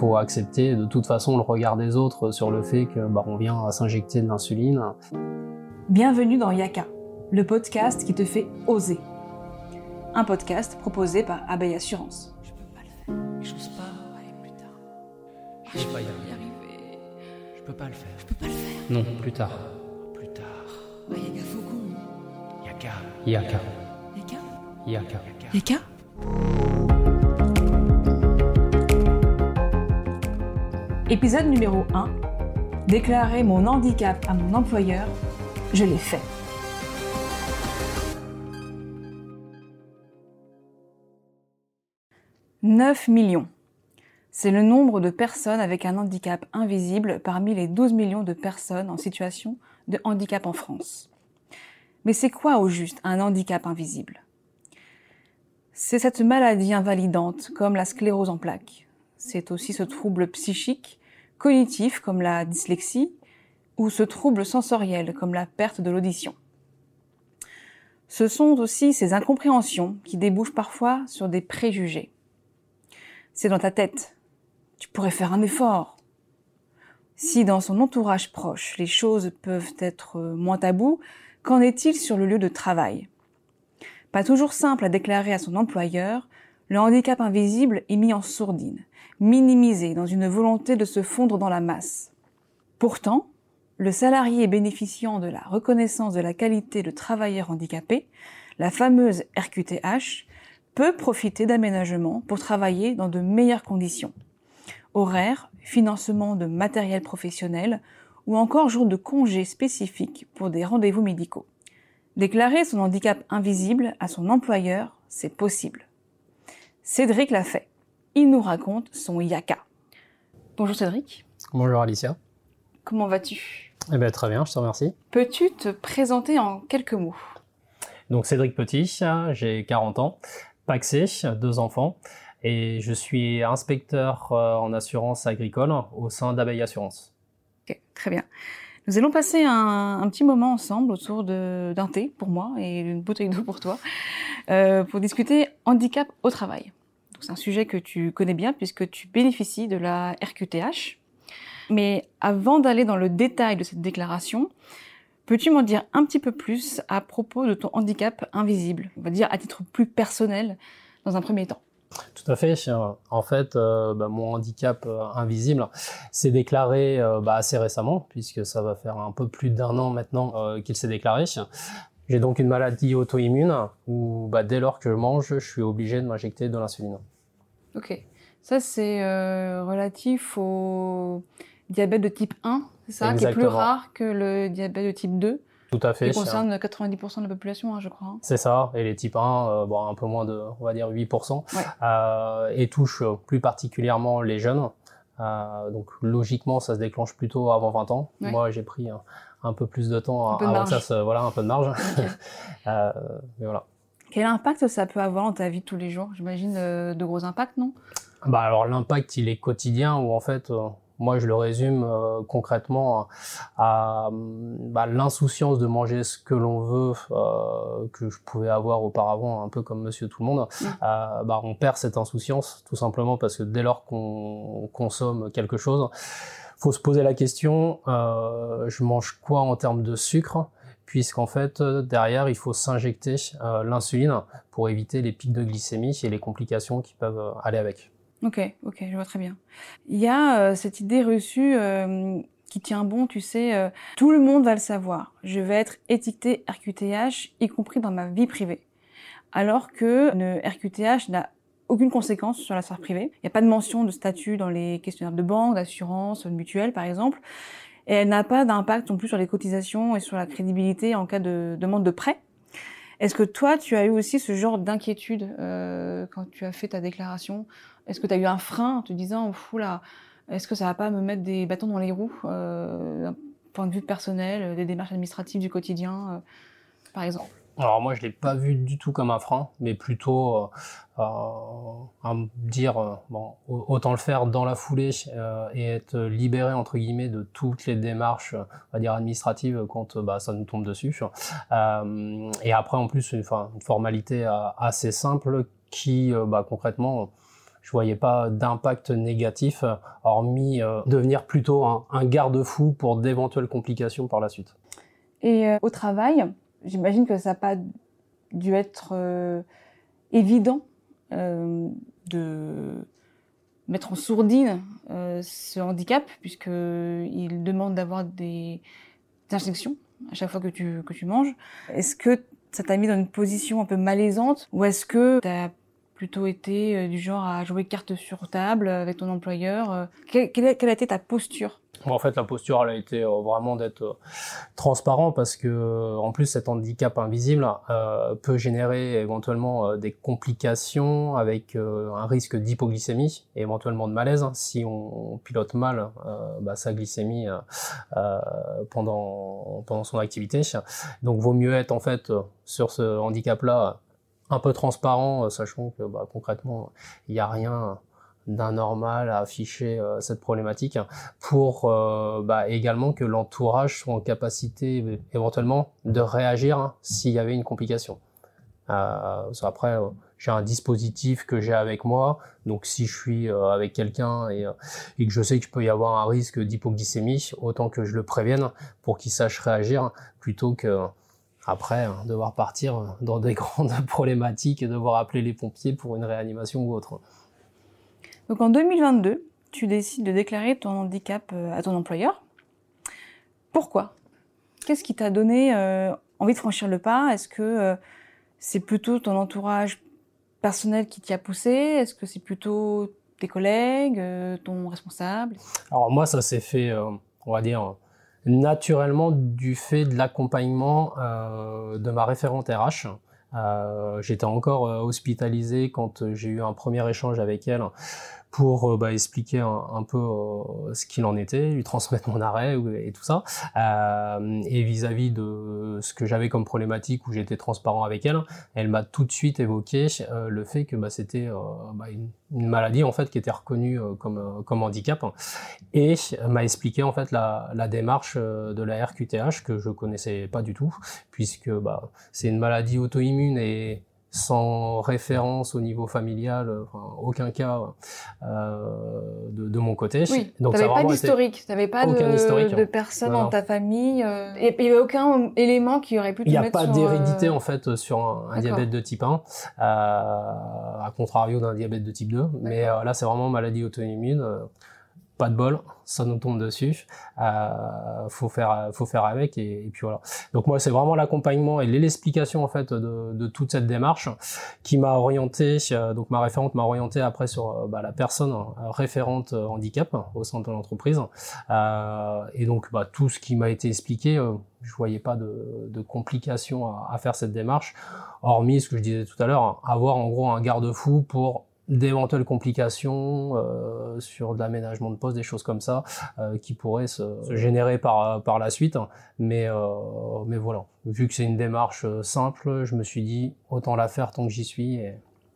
faut accepter de toute façon le regard des autres sur le fait que bah, on vient à s'injecter de l'insuline. Bienvenue dans Yaka, le podcast qui te fait oser. Un podcast proposé par Abeille Assurance. Je peux pas le faire. J'ose pas. Allez, plus tard. Je vais pas y arriver. Je peux pas le faire. Je peux pas le faire. Non, plus tard. Plus tard. Ah, Yaka Faucon. Yaka. Yaka. Yaka Yaka. Yaka Épisode numéro 1. Déclarer mon handicap à mon employeur, je l'ai fait. « 9 millions. C'est le nombre de personnes avec un handicap invisible parmi les 12 millions de personnes en situation de handicap en France. Mais c'est quoi au juste un handicap invisible? C'est cette maladie invalidante comme la sclérose en plaques. C'est aussi ce trouble psychique cognitif comme la dyslexie ou ce trouble sensoriel comme la perte de l'audition. Ce sont aussi ces incompréhensions qui débouchent parfois sur des préjugés. C'est dans ta tête. Tu pourrais faire un effort. Si dans son entourage proche, les choses peuvent être moins tabous, qu'en est-il sur le lieu de travail? Pas toujours simple à déclarer à son employeur, le handicap invisible est mis en sourdine minimisé dans une volonté de se fondre dans la masse. Pourtant, le salarié bénéficiant de la reconnaissance de la qualité de travailleur handicapé, la fameuse RQTH, peut profiter d'aménagements pour travailler dans de meilleures conditions. Horaires, financement de matériel professionnel ou encore jour de congé spécifiques pour des rendez-vous médicaux. Déclarer son handicap invisible à son employeur, c'est possible. Cédric l'a fait il nous raconte son yaka. Bonjour Cédric. Bonjour Alicia. Comment vas-tu? Eh bien très bien, je te remercie. Peux-tu te présenter en quelques mots? Donc Cédric Petit, j'ai 40 ans, paxé, deux enfants, et je suis inspecteur euh, en assurance agricole au sein d'Abeille Assurance. Ok, très bien. Nous allons passer un, petit moment ensemble autour d'un thé pour moi et une bouteille d'eau pour toi, euh, pour discuter handicap au travail. C'est un sujet que tu connais bien puisque tu bénéficies de la RQTH. Mais avant d'aller dans le détail de cette déclaration, peux-tu m'en dire un petit peu plus à propos de ton handicap invisible? On va dire à titre plus personnel dans un premier temps. Tout à fait. En fait, euh, bah, mon handicap euh, invisible s'est déclaré euh, bah, assez récemment, puisque ça va faire un peu plus d'un an maintenant qu'il s'est déclaré. J'ai donc une maladie auto-immune où bah, dès lors que je mange, je suis obligé de m'injecter de l'insuline. Ok. Ça, c'est euh, relatif au diabète de type 1, c'est ça Qui est plus rare que le diabète de type 2 tout à fait. Qui concerne 90% de la population, hein, je crois. Hein. C'est ça. Et les types 1, euh, bon, un peu moins de, on va dire 8%, euh, et touche plus particulièrement les jeunes. Donc logiquement, ça se déclenche plutôt avant 20 ans. Moi, j'ai pris un, peu plus de temps avant que ça se, voilà, un peu de marge. mais voilà. Quel impact ça peut avoir dans ta vie de tous les jours? J'imagine euh, de gros impacts, non? Bah alors l'impact il est quotidien ou en fait euh, moi je le résume euh, concrètement à, bah, l'insouciance de manger ce que l'on veut que je pouvais avoir auparavant un peu comme Monsieur tout le monde. Mmh. bah on perd cette insouciance tout simplement parce que dès lors qu'on consomme quelque chose, faut se poser la question je mange quoi en termes de sucre? Puisqu'en fait euh, derrière il faut s'injecter euh, l'insuline pour éviter les pics de glycémie et les complications qui peuvent euh, aller avec. Ok, ok, je vois très bien. Il y a cette idée reçue qui tient bon, tu sais, tout le monde va le savoir. Je vais être étiqueté RQTH, y compris dans ma vie privée. Alors que le RQTH n'a aucune conséquence sur la sphère privée. Il n'y a pas de mention de statut dans les questionnaires de banque, d'assurance, de mutuelle, par exemple et elle n'a pas d'impact non plus sur les cotisations et sur la crédibilité en cas de demande de prêt. Est-ce que toi, tu as eu aussi ce genre d'inquiétude euh, quand tu as fait ta déclaration? Est-ce que tu as eu un frein en te disant, fou là, est-ce que ça va pas me mettre des bâtons dans les roues euh, d'un point de vue personnel, des démarches administratives du quotidien, euh, par exemple? Alors moi je l'ai pas vu du tout comme un frein, mais plutôt euh, euh à me dire euh, bon autant le faire dans la foulée euh, et être libéré entre guillemets de toutes les démarches, on va dire administratives quand bah, ça nous tombe dessus. et après en plus une, une formalité assez simple qui bah, concrètement je voyais pas d'impact négatif, hormis devenir plutôt un garde-fou pour d'éventuelles complications par la suite. Et au travail, j'imagine que ça n'a pas dû être évident de mettre en sourdine euh, ce handicap, puisqu'il demande d'avoir des, injections à chaque fois que tu, que tu manges. Est-ce que ça t'a mis dans une position un peu malaisante ou est-ce que tu as plutôt été euh, du genre à jouer carte sur table avec ton employeur euh, quelle a été ta posture? En fait, la posture, elle a été euh, vraiment d'être euh, transparent parce que, euh, en plus, cet handicap invisible peut générer éventuellement des complications avec un risque d'hypoglycémie et éventuellement de malaise. Si on, pilote mal bah, sa glycémie pendant pendant son activité. Donc, vaut mieux être en fait sur ce handicap-là un peu transparent, sachant que bah, concrètement, il n'y a rien d'un normal à afficher euh, cette problématique pour euh, bah, également que l'entourage soit en capacité éventuellement de réagir hein, s'il y avait une complication. Euh, après, j'ai un dispositif que j'ai avec moi, donc si je suis avec quelqu'un et, et, que je sais qu'il peut y avoir un risque d'hypoglycémie, autant que je le prévienne pour qu'il sache réagir plutôt que après hein, devoir partir dans des grandes problématiques et devoir appeler les pompiers pour une réanimation ou autre. Donc en 2022, tu décides de déclarer ton handicap euh, à ton employeur. Pourquoi? Qu'est-ce qui t'a donné euh, envie de franchir le pas? Est-ce que euh, c'est plutôt ton entourage personnel qui t'y a poussé? Est-ce que c'est plutôt tes collègues, ton responsable? Alors moi, ça s'est fait, on va dire, naturellement du fait de l'accompagnement de ma référente RH. J'étais encore hospitalisé quand j'ai eu un premier échange avec elle pour euh, bah, expliquer un, peu euh, ce qu'il en était, lui transmettre mon arrêt et tout ça. Euh, et vis-à-vis de ce que j'avais comme problématique où j'étais transparent avec elle, elle m'a tout de suite évoqué le fait que bah, c'était bah, une, maladie en fait qui était reconnue comme, handicap et m'a expliqué en fait la, la démarche de la RQTH que je connaissais pas du tout puisque bah, c'est une maladie auto-immune et sans référence au niveau familial, euh, enfin, aucun cas euh, de, de, mon côté. Oui, Donc t'avais pas d'historique, t'avais pas de, de hein. personnes dans ta famille, euh, il n'y avait aucun élément qui aurait pu te Il n'y a pas d'hérédité en fait sur un, diabète de type 1, euh, à contrario d'un diabète de type 2, mais là c'est vraiment maladie auto-immune pas de bol, ça nous tombe dessus. Euh, faut faire, faut faire avec et, puis voilà. Donc moi, c'est vraiment l'accompagnement et l'explication en fait de, toute cette démarche qui m'a orienté. Euh, donc ma référente m'a orienté après sur euh, bah, la personne euh, référente handicap au sein de l'entreprise. Euh, et donc bah, tout ce qui m'a été expliqué, je voyais pas de, de complications à, faire cette démarche, hormis ce que je disais tout à l'heure, avoir en gros un garde-fou pour d'éventuelles complications euh, sur de l'aménagement de poste, des choses comme ça, euh, qui pourraient se, se, générer par, par la suite. Mais, euh, mais voilà, vu que c'est une démarche euh, simple, je me suis dit, autant la faire tant que j'y suis. Et...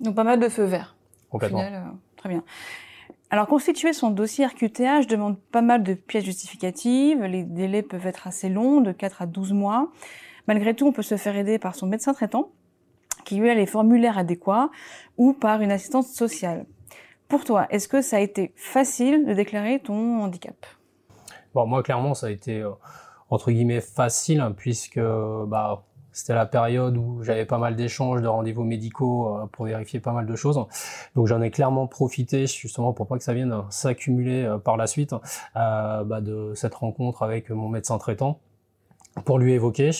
Donc pas mal de feux verts. Complètement. Final, euh, très bien. Alors constituer son dossier RQTH demande pas mal de pièces justificatives, les délais peuvent être assez longs, de 4 à 12 mois. Malgré tout, on peut se faire aider par son médecin traitant, qui lui a les formulaires adéquats, ou par une assistance sociale. Pour toi, est-ce que ça a été facile de déclarer ton handicap? Moi, clairement, ça a été euh, entre guillemets facile, hein, puisque bah, c'était la période où j'avais pas mal d'échanges, de rendez-vous médicaux euh, pour vérifier pas mal de choses. Donc j'en ai clairement profité justement pour pas que ça vienne s'accumuler euh, par la suite bah, de cette rencontre avec mon médecin traitant pour lui évoquer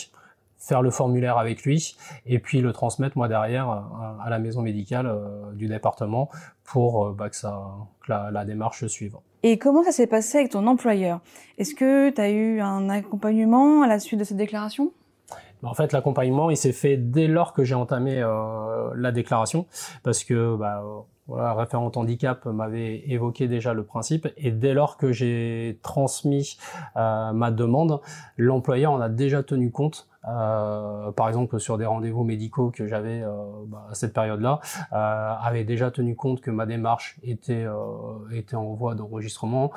faire le formulaire avec lui et puis le transmettre moi derrière à, la maison médicale euh, du département pour euh, bah, que, ça, que la, la, démarche suive. Et comment ça s'est passé avec ton employeur? Est-ce que tu as eu un accompagnement à la suite de cette déclaration? Bah, en fait, l'accompagnement, il s'est fait dès lors que j'ai entamé euh, la déclaration, parce que bah, voilà, référent handicap m'avait évoqué déjà le principe, et dès lors que j'ai transmis euh, ma demande, l'employeur en a déjà tenu compte euh, par exemple sur des rendez-vous médicaux que j'avais euh, bah, à cette période-là, euh, avait déjà tenu compte que ma démarche était était en voie d'enregistrement.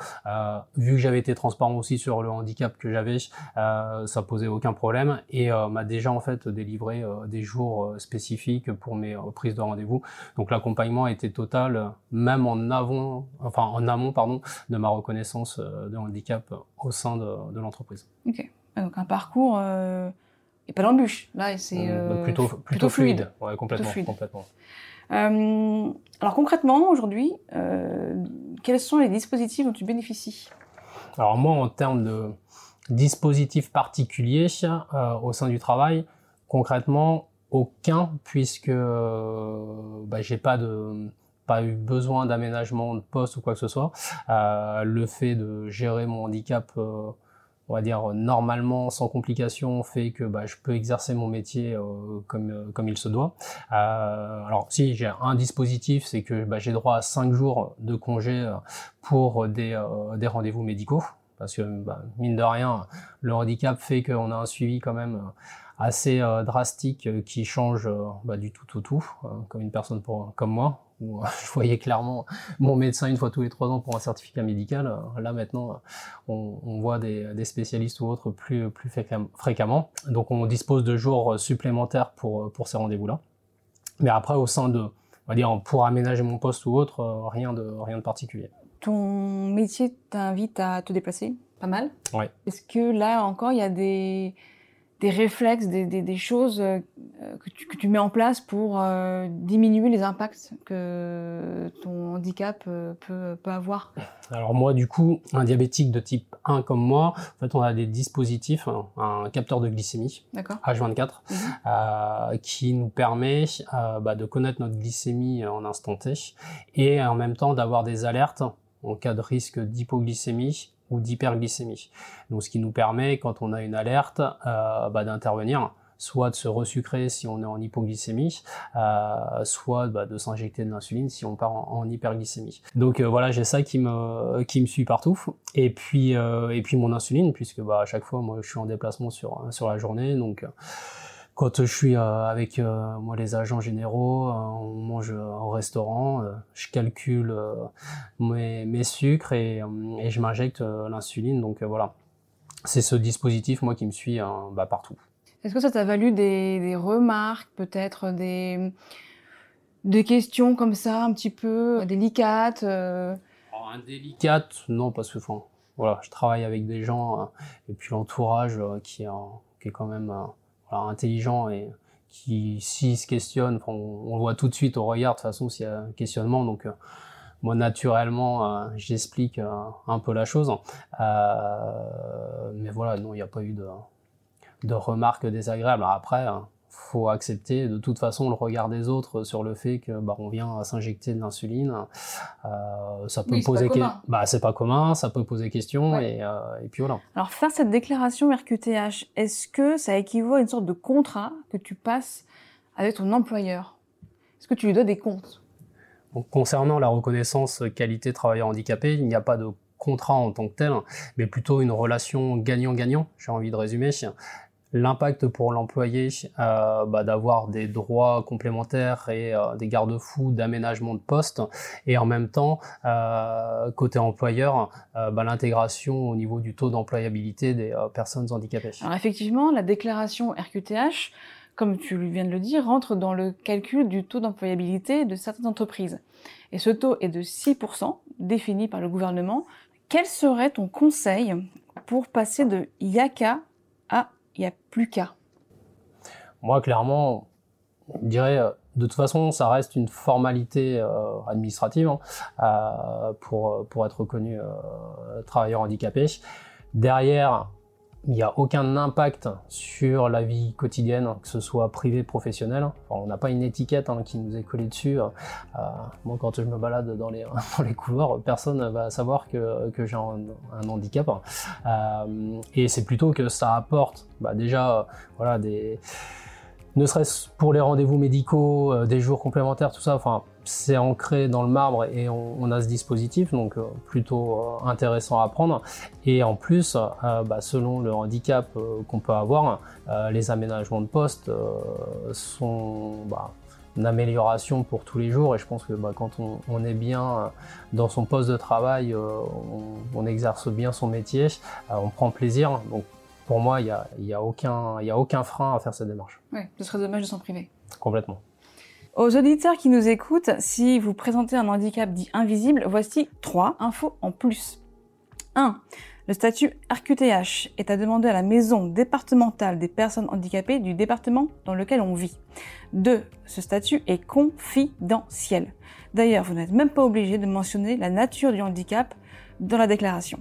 vu que j'avais été transparent aussi sur le handicap que j'avais, ça posait aucun problème et m'a déjà en fait délivré des jours spécifiques pour mes prises de rendez-vous. Donc l'accompagnement était total, même en avant, enfin en amont pardon, de ma reconnaissance de handicap au sein de, de l'entreprise. Ok. Donc un parcours euh, et pas d'embûche. Là, c'est euh, euh, plutôt, plutôt, fluide. Ouais, complètement. fluide. complètement. Euh, alors concrètement, aujourd'hui, euh, quels sont les dispositifs dont tu bénéficies? Alors moi, en termes de dispositifs particuliers euh, au sein du travail, concrètement, aucun, puisque euh, bah, j'ai pas de pas eu besoin d'aménagement de poste ou quoi que ce soit. Euh, le fait de gérer mon handicap euh, on va dire normalement sans complications fait que bah, je peux exercer mon métier euh, comme comme il se doit. Alors si j'ai un dispositif, c'est que bah, j'ai droit à 5 jours de congé pour des, des rendez-vous médicaux parce que bah, mine de rien, le handicap fait qu'on a un suivi quand même assez drastique qui change bah, du tout au tout, comme une personne pour, comme moi où je voyais clairement mon médecin une fois tous les trois ans pour un certificat médical. Là maintenant, on, on voit des, des, spécialistes ou autres plus, plus fréquemment. Donc on dispose de jours supplémentaires pour, pour ces rendez-vous-là. Mais après, au sein de, on va dire, pour aménager mon poste ou autre, rien de, rien de particulier. Ton métier t'invite à te déplacer pas mal? Ouais. Est-ce que là encore, il y a des des réflexes, des, des, des choses euh, que, tu, que, tu, mets en place pour euh, diminuer les impacts que ton handicap euh, peut, peut, avoir Alors moi, du coup, un diabétique de type 1 comme moi, en fait, on a des dispositifs, un, un capteur de glycémie, H24, mmh. euh, qui nous permet bah, de connaître notre glycémie en instant T et en même temps d'avoir des alertes en cas de risque d'hypoglycémie d'hyperglycémie. Donc ce qui nous permet, quand on a une alerte, euh, bah, d'intervenir soit de se resucrer si on est en hypoglycémie, euh, soit bah, de s'injecter de l'insuline si on part en, hyperglycémie. Donc euh, voilà, j'ai ça qui me qui me suit partout. Et puis et puis mon insuline, puisque bah, à chaque fois moi je suis en déplacement sur sur la journée, donc quand je suis euh, avec euh, moi les agents généraux, euh, on mange au restaurant, je calcule mes, mes, sucres et, et je m'injecte l'insuline. Donc voilà, c'est ce dispositif moi qui me suit bah, partout. Est-ce que ça t'a valu des, des remarques, peut-être des, des questions comme ça, un petit peu délicates euh... oh, Indélicates, non, parce que enfin, voilà, je travaille avec des gens et puis l'entourage qui, qui est quand même intelligent et qui, s'il se questionne, on, voit tout de suite au regard, de toute façon, s'il y a un questionnement. Donc, euh, moi, naturellement, euh, j'explique euh, un peu la chose. mais voilà, non, il n'y a pas eu de, de remarques désagréables. après, faut accepter de toute façon le regard des autres sur le fait que bah, on vient s'injecter de l'insuline. Euh, ça peut oui, poser que... bah c'est pas commun, ça peut poser question ouais. et, euh, et puis voilà. Alors faire cette déclaration RQTH, est-ce que ça équivaut à une sorte de contrat que tu passes avec ton employeur? Est-ce que tu lui dois des comptes? Donc, Concernant la reconnaissance qualité travailleur handicapé, il n'y a pas de contrat en tant que tel, mais plutôt une relation gagnant-gagnant, j'ai envie de résumer l'impact pour l'employé euh, bah, d'avoir des droits complémentaires et euh, des garde-fous d'aménagement de poste et en même temps euh, côté employeur bah, l'intégration au niveau du taux d'employabilité des personnes handicapées. Alors effectivement la déclaration RQTH comme tu viens de le dire, rentre dans le calcul du taux d'employabilité de certaines entreprises. Et ce taux est de 6%, défini par le gouvernement. Quel serait ton conseil pour passer de IACA il n'y a plus qu'à Moi, clairement, je dirais, de toute façon, ça reste une formalité euh, administrative hein, euh, pour, être reconnu euh, travailleur handicapé. Derrière, il n'y a aucun impact sur la vie quotidienne, que ce soit privé, professionnel. Enfin, on n'a pas une étiquette hein, qui nous est collée dessus. Euh, moi, quand je me balade dans les, couloirs, personne va savoir que, j'ai un, handicap. Euh, et c'est plutôt que ça apporte bah, déjà voilà, des ne serait-ce pour les rendez-vous médicaux, euh, des jours complémentaires, tout ça, enfin, c'est ancré dans le marbre et on, a ce dispositif, donc euh, plutôt euh, intéressant à prendre. Et en plus, bah, selon le handicap qu'on peut avoir, les aménagements de poste sont bah, une amélioration pour tous les jours. Et je pense que bah, quand on, est bien dans son poste de travail, on, exerce bien son métier, on prend plaisir. Pour moi, il n'y a, y a, aucun, a aucun frein à faire cette démarche. Oui, ce serait dommage de s'en priver. Complètement. Aux auditeurs qui nous écoutent, si vous présentez un handicap dit invisible, voici trois infos en plus. 1. Le statut RQTH est à demander à la maison départementale des personnes handicapées du département dans lequel on vit. 2. Ce statut est confidentiel. D'ailleurs, vous n'êtes même pas obligé de mentionner la nature du handicap dans la déclaration.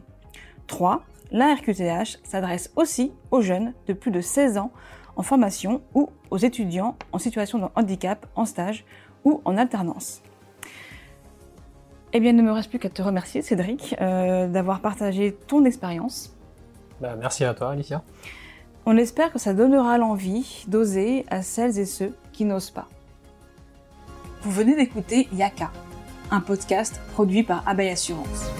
3 la RQTH s'adresse aussi aux jeunes de plus de 16 ans en formation ou aux étudiants en situation de handicap en stage ou en alternance. Eh bien, il ne me reste plus qu'à te remercier, Cédric, euh, d'avoir partagé ton expérience. Bah, merci à toi, Alicia. On espère que ça donnera l'envie d'oser à celles et ceux qui n'osent pas. Vous venez d'écouter Yaka, un podcast produit par Abeille Assurance.